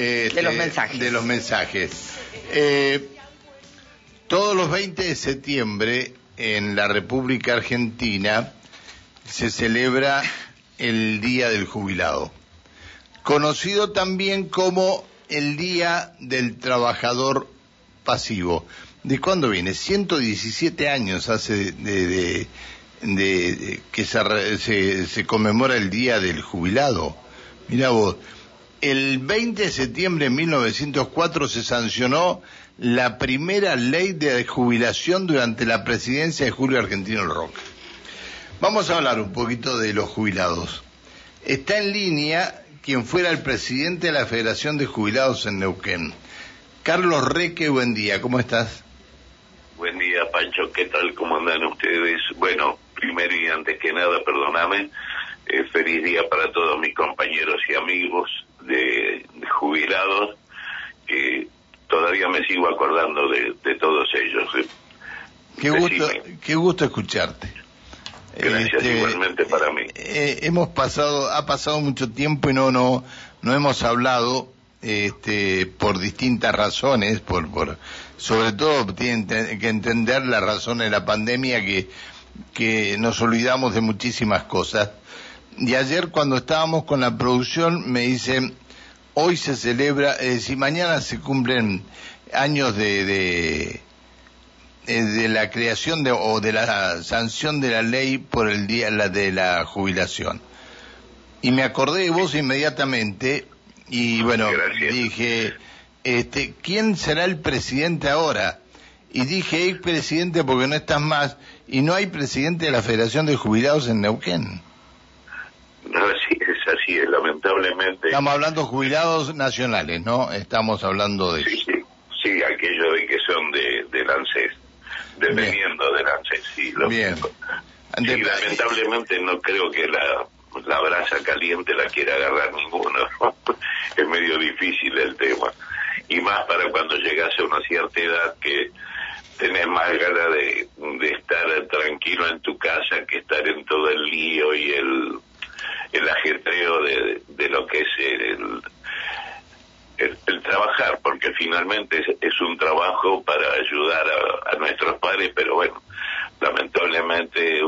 de los este, mensajes. De los mensajes. Eh, todos los 20 de septiembre en la República Argentina se celebra el Día del Jubilado, conocido también como el Día del Trabajador Pasivo. ¿De cuándo viene? 117 años hace de, de- de- de que se- se conmemora el Día del Jubilado. Mira vos, el 20 de septiembre de 1904 se sancionó la primera ley de jubilación durante la presidencia de Julio Argentino Roca. Vamos a hablar un poquito de los jubilados. Está en línea quien fuera el presidente de la Federación de Jubilados en Neuquén. Carlos Reque, buen día, ¿cómo estás? Buen día, Pancho. ¿Qué tal? ¿Cómo andan ustedes? Bueno, primero y antes que nada, perdóname. eh, feliz día para todos mis compañeros y amigos de, de jubilados. que todavía me sigo acordando de, de todos ellos. eh. Qué gusto, qué gusto escucharte. Gracias Este, igualmente para mí. eh, hemos pasado, ha pasado mucho tiempo y no, no, no hemos hablado, este, por distintas razones, por, por, sobre todo tienen que entender la razón de la pandemia que, que nos olvidamos de muchísimas cosas. Y ayer cuando estábamos con la producción me dicen, hoy se celebra, es decir, mañana se cumplen años de, de, eh, de la creación de, o de la sanción de la ley por el día la de la jubilación. Y me acordé de vos inmediatamente y bueno, Gracias. dije, este, ¿quién será el presidente ahora? Y dije, ex presidente porque no estás más y no hay presidente de la Federación de Jubilados en Neuquén. Así, es, lamentablemente. Estamos hablando de jubilados nacionales, ¿no? Estamos hablando de... Sí, sí, sí, aquellos de que son de, del ANSES, dependiendo del ANSES, sí. lo- Bien. Sí, De- lamentablemente no creo que la, la brasa caliente la quiera agarrar ninguno. es medio difícil el tema. Y más para cuando llegas a una cierta edad que tenés más ganas de, de estar tranquilo en tu casa que estar en todo el lío y el, el ajetreo de, de lo que es el, el, trabajar, porque finalmente es, un trabajo para ayudar a, a nuestros padres, pero bueno, lamentablemente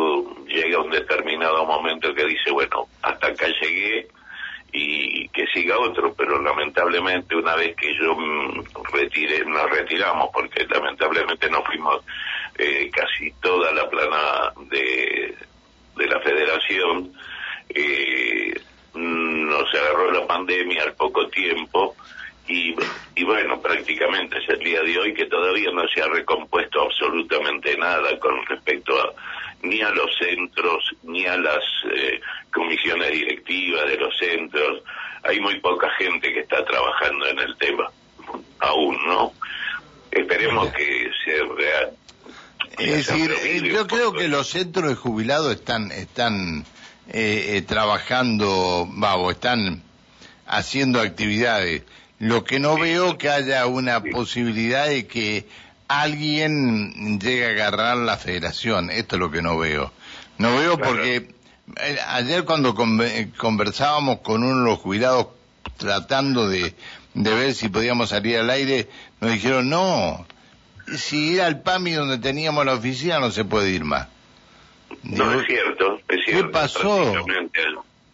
llega un determinado momento que dice, bueno, hasta acá llegué y que siga otro, pero lamentablemente una vez que yo mm, retiré, nos retiramos, porque lamentablemente nos fuimos eh, casi toda la plana de, de la federación, eh, mm, nos agarró la pandemia al poco tiempo y, y bueno, prácticamente es el día de hoy que todavía no se ha recompuesto absolutamente nada con respecto a ni a los centros, ni a las eh, comisiones directivas de los centros. Hay muy poca gente que está trabajando en el tema, aún, ¿no? Esperemos que se real. Es decir, eh, yo creo que los centros de jubilados están están eh, eh, trabajando, vamos, están haciendo actividades. Lo que no veo que haya una posibilidad de que alguien llegue a agarrar la federación. Esto es lo que no veo. No veo porque eh, ayer cuando conve- conversábamos con uno de los jubilados tratando de, de ver si podíamos salir al aire, nos dijeron no, si ir al PAMI donde teníamos la oficina no se puede ir más. No, es cierto, es cierto. pasó? Prácticamente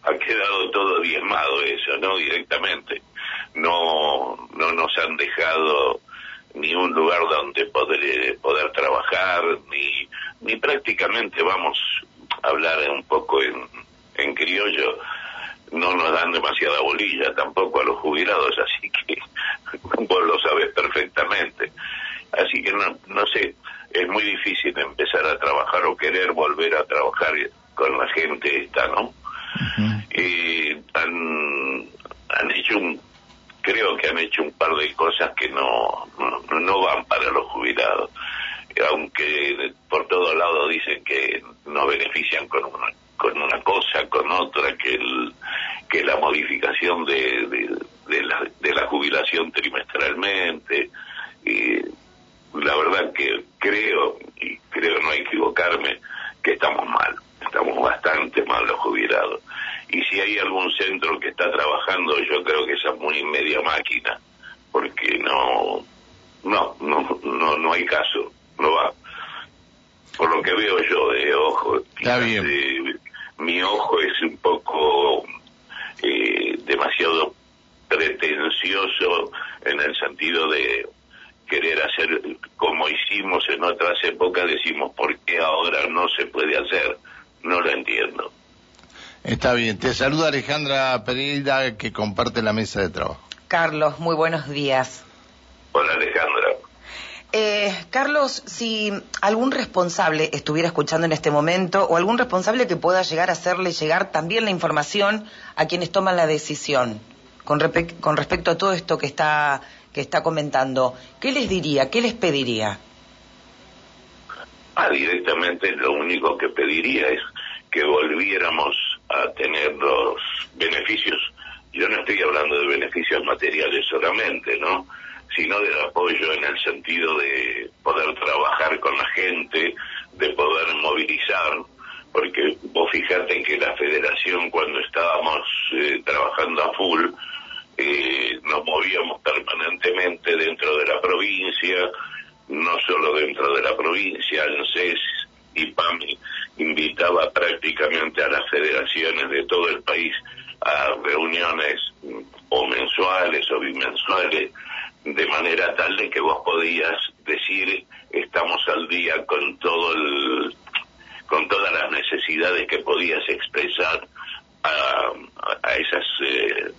ha quedado todo diezmado eso, ¿no? Directamente. No, no nos han dejado ni un lugar donde poder, poder trabajar, ni, ni prácticamente, vamos a hablar un poco en, en criollo, no nos dan demasiada bolilla tampoco a los jubilados, así que vos lo sabes perfectamente. Así que no, no sé, es muy difícil empezar a trabajar o querer volver a trabajar con la gente esta, ¿no? ujú. Eh, han, han hecho un, creo que han hecho un par de cosas que no, no, no van para los jubilados. Aunque por todos lados dicen que nos benefician con una, con una cosa, con otra, que el, que la modificación de, de, de la, de la jubilación trimestralmente, eh, la verdad que creo, y creo no equivocarme, que estamos mal, estamos bastante mal los jubilados. Y si hay algún centro que está trabajando, yo creo que esa muy media máquina, porque no, no, no, no, no hay caso, no va. Por lo que veo yo de ojo, Está bien. mi ojo es un poco eh, demasiado pretencioso en el sentido de querer hacer como hicimos en otras épocas, decimos, ¿por qué ahora no se puede hacer? No lo entiendo. Está bien. Te saluda Alejandra Pereira, que comparte la mesa de trabajo. Carlos, muy buenos días. Hola Alejandra. Eh, Carlos, si algún responsable estuviera escuchando en este momento o algún responsable que pueda llegar a hacerle llegar también la información a quienes toman la decisión con, con respecto a todo esto que está, está comentando, ¿qué les diría? ¿Qué les pediría? Ah, directamente lo único que pediría es que volviéramos a tener los beneficios. Yo no estoy hablando de beneficios materiales solamente, ¿no? Sino del apoyo en el sentido de poder trabajar con la gente, de poder movilizar, porque vos fijate que la federación cuando estábamos eh, trabajando a full, eh, nos movíamos permanentemente dentro de la provincia, no solo dentro de la provincia, ANSES y PAMI invitaba prácticamente a las federaciones de todo el país a reuniones o mensuales o bimensuales, de manera tal de que vos podías decir estamos al día con todo el, con todas las necesidades que podías expresar a, a esas eh,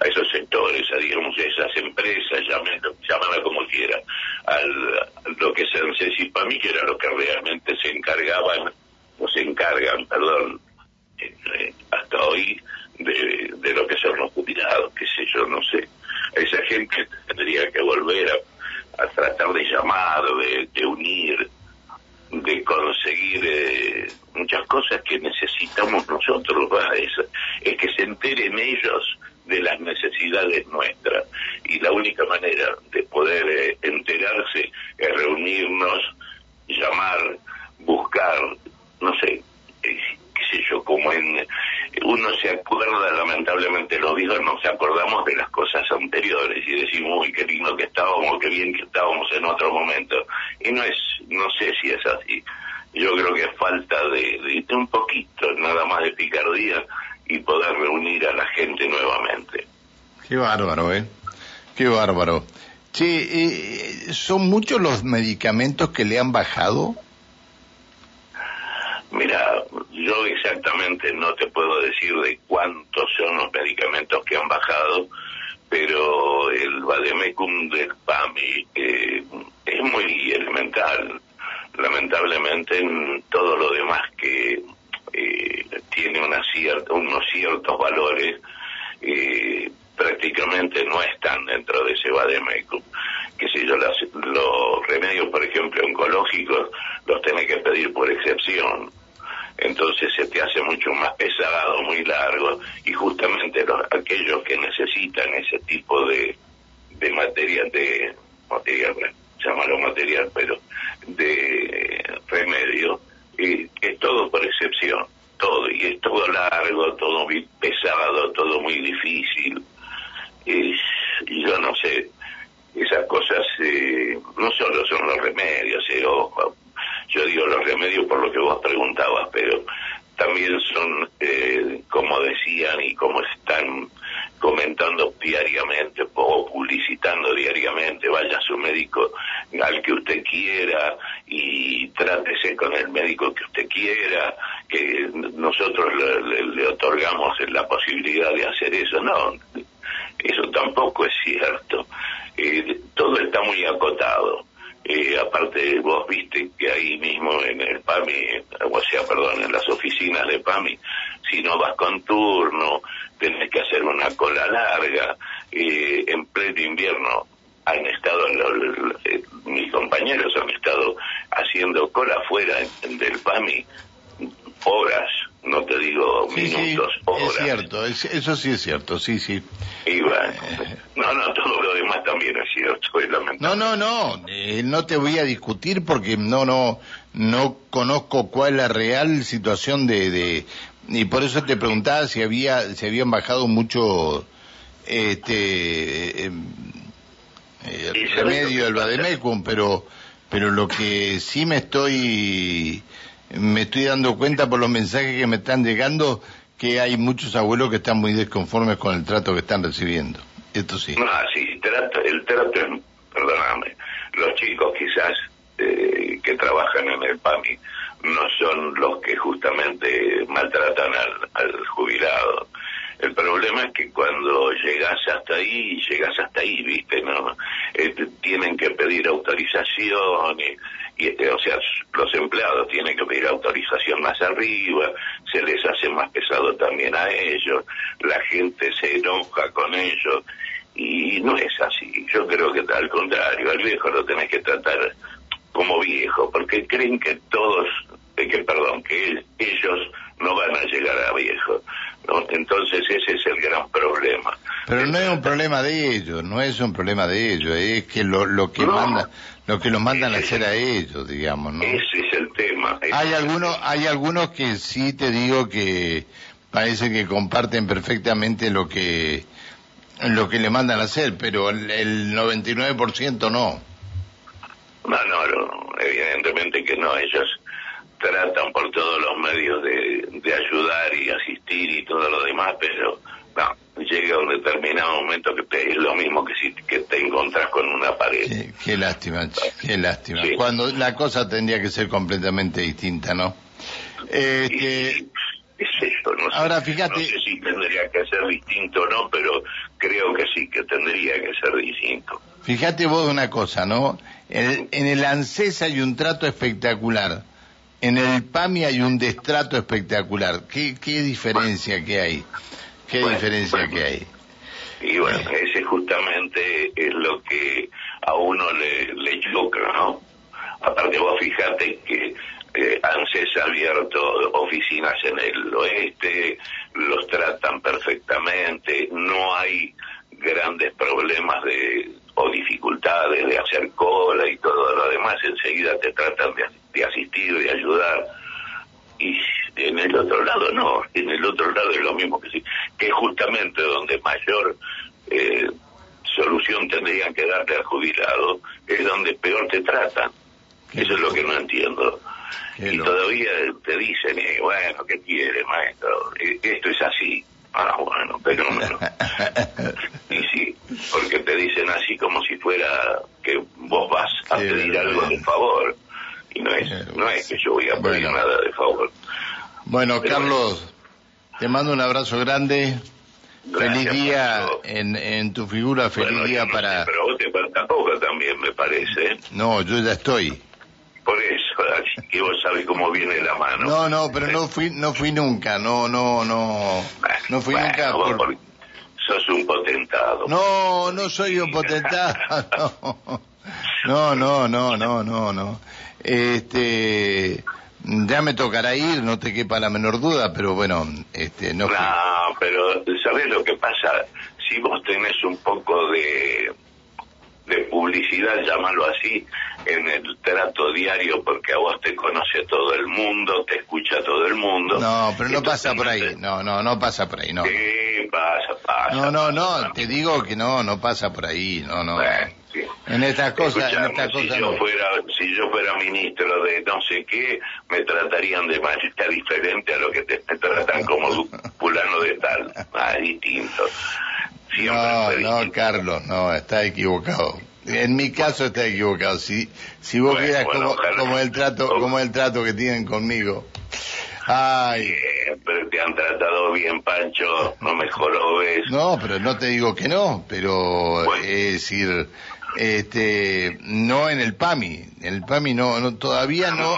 a esos sectores, a digamos esas empresas, llámala como quiera, al, lo que se y para mí que era lo que realmente se encargaban, o se encargan, perdón, eh, hasta hoy de, de, lo que son los jubilados, qué sé yo, no sé. Esa gente tendría que volver a, a llamar, de, de unir, de conseguir eh, muchas cosas que necesitamos nosotros, es, es que se enteren ellos de las necesidades nuestras. Y la única manera de poder eh, enterarse es reunirnos, llamar, buscar, no sé, eh, qué sé yo, como en... Uno se acuerda, lamentablemente los viejos nos acordamos de las anteriores y decimos, uy, qué lindo que estábamos, qué bien que estábamos en otro momento. Y no es, no sé si es así. Yo creo que falta de, de un poquito, nada más de picardía, y poder reunir a la gente nuevamente. Qué bárbaro, ¿eh? Qué bárbaro. Che, eh, ¿son muchos los medicamentos que le han bajado? Mira, yo exactamente no te puedo decir de cuántos son los medicamentos que han bajado, pero el Vademecum del PAMI eh, es muy elemental. Lamentablemente en todo lo demás que eh, tiene una cierta, unos ciertos valores, eh, prácticamente no están dentro de ese Vademecum. Que si yo, las, los remedios, por ejemplo, oncológicos, los tenés que pedir por excepción. Entonces se te hace mucho más pesado, muy largo, y justamente los, aquellos que necesitan ese tipo de, de material, de material, llámalo material, pero de remedio, es todo por excepción, todo, y es todo largo, todo muy pesado, todo muy difícil. y yo no sé, esas cosas eh, no solo son los remedios, eh, ojo, yo digo los remedios por lo que vos preguntabas, pero también son, eh, como decían y como están comentando diariamente o publicitando diariamente, vaya a su médico al que usted quiera y trátese con el médico que usted quiera, que nosotros le, otorgamos la posibilidad de hacer eso. No, eso tampoco es cierto. Eh, todo está muy acotado. Eh, aparte, vos viste que ahí mismo en el PAMI, o sea, perdón, en las oficinas de PAMI, si no vas con turno, tenés que hacer una cola larga. Eh, en pleno invierno han estado, eh, mis compañeros han estado haciendo cola fuera del PAMI horas, no te digo minutos, horas. Es cierto, eso sí es cierto, sí, sí. Y bueno, no, no, todo lo demás también es cierto, No, no, no, eh, no te voy a discutir porque no, no, no conozco cuál es la real situación de, de y por eso te preguntaba si había, si habían bajado mucho este eh, el remedio del Bademecum, pero pero lo que sí me estoy me estoy dando cuenta por los mensajes que me están llegando que hay muchos abuelos que están muy desconformes con el trato que están recibiendo. Esto sí. Ah, sí, el trato, perdóname, los chicos quizás eh, que trabajan en el PAMI no son los que justamente maltratan al, jubilado. El problema es que cuando llegas hasta ahí, llegas hasta ahí, ¿viste? no eh, Tienen que pedir autorización, y, este, o sea, los empleados tienen que pedir autorización más arriba, se les hace más pesado también a ellos, la gente se enoja con ellos, y no es así. Yo creo que al contrario, al viejo lo tenés que tratar como viejo, porque creen que todos que perdón, que ellos no van a llegar a viejo. ¿No? Entonces ese es el gran problema. Pero no es un problema de ellos, no es un problema de ellos, es que lo, lo que manda, lo que los mandan a hacer a ellos, digamos, ¿no? Ese es el tema. hay algunos, hay algunos que sí te digo que parece que comparten perfectamente lo que lo que le mandan a hacer, pero el, el 99% no. No, no, no, evidentemente que no, ellos tratan por todos los medios de, ayudar y asistir y todo lo demás, pero no, llega un determinado momento que es lo mismo que si que te encontrás con una pared. Qué, lástima, qué lástima. Cuando la cosa tendría que ser completamente distinta, ¿no? Este, es eso, no ahora fíjate. No sé si tendría que ser distinto o no, pero creo que sí, que tendría que ser distinto. Fíjate vos una cosa, ¿no? En, en el ANSES hay un trato espectacular en el PAMI hay un destrato espectacular. ¿Qué, qué diferencia que hay? ¿Qué diferencia que hay? Y bueno, ese justamente es lo que a uno le, le choca, ¿no? Aparte vos fíjate que eh, ANSES ha abierto oficinas en el oeste, los tratan perfectamente, no hay grandes problemas de o dificultades de hacer cola y todo lo demás, enseguida te tratan de de asistir, de ayudar. Y en el otro lado no, en el otro lado es lo mismo que sí, que es justamente donde mayor eh, solución tendrían que darte al jubilado, es donde peor te tratan. Eso es lo que no entiendo. y todavía te dicen, eh, bueno, ¿qué quiere, maestro? E, esto es así. Ah, bueno, pero no. y sí, porque te dicen así como si fuera que vos vas a pedir algo de favor y no es, no es que yo voy a pedir nada de favor. Bueno, Carlos, te mando un abrazo grande. feliz día en, en, tu figura, feliz día para... pero vos te falta poco también, me parece. No, yo ya estoy. Por eso, que vos sabés cómo viene la mano. No, no, pero no fui, no fui nunca, no, no, no, no fui nunca. Por... Sos un potentado. No, no soy un potentado, no, no, no, no, no, no. Este, ya me tocará ir, no te quepa la menor duda, pero bueno, este, no. No, pero ¿sabés lo que pasa? Si vos tenés un poco de, de publicidad, llámalo así, en el trato diario, porque a vos te conoce todo el mundo, te escucha todo el mundo. No, pero no pasa por ahí, no, no, no pasa por ahí, no. Sí, pasa, pasa. No, no, no, te digo que no, no pasa por ahí, no, no. En estas cosas, en estas cosas si yo fuera, si yo fuera ministro de no sé qué, me tratarían de manera diferente a lo que te, tratan como fulano de tal, ah, distinto. no, no, Carlos, no, está equivocado. En mi caso está equivocado. Si, si vos bueno, como, como, el trato, como el trato que tienen conmigo. Ay. pero te han tratado bien, Pancho, no me ves. No, pero no te digo que no, pero es decir, este, no en el PAMI, en el PAMI no, no todavía no,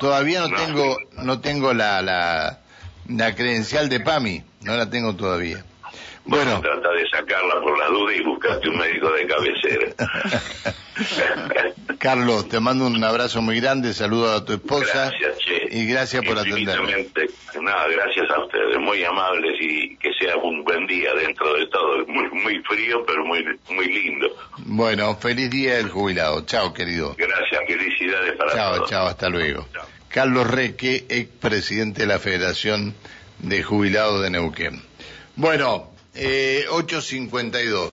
todavía no tengo, no tengo la, la, la credencial de PAMI, no la tengo todavía. Bueno, trata de sacarla por la duda y buscarte un médico de cabecera. Carlos, te mando un abrazo muy grande, saludo a tu esposa. Gracias, che. Y gracias por atenderme. Nada, gracias a ustedes, muy amables y que sea un buen día dentro de todo. Muy, muy frío, pero muy, muy lindo. Bueno, feliz día del jubilado. Chao, querido. Gracias, felicidades para todos. Chao, chao, hasta luego. Carlos Reque, expresidente de la Federación de Jubilados de Neuquén. Bueno, Eh, 8.52.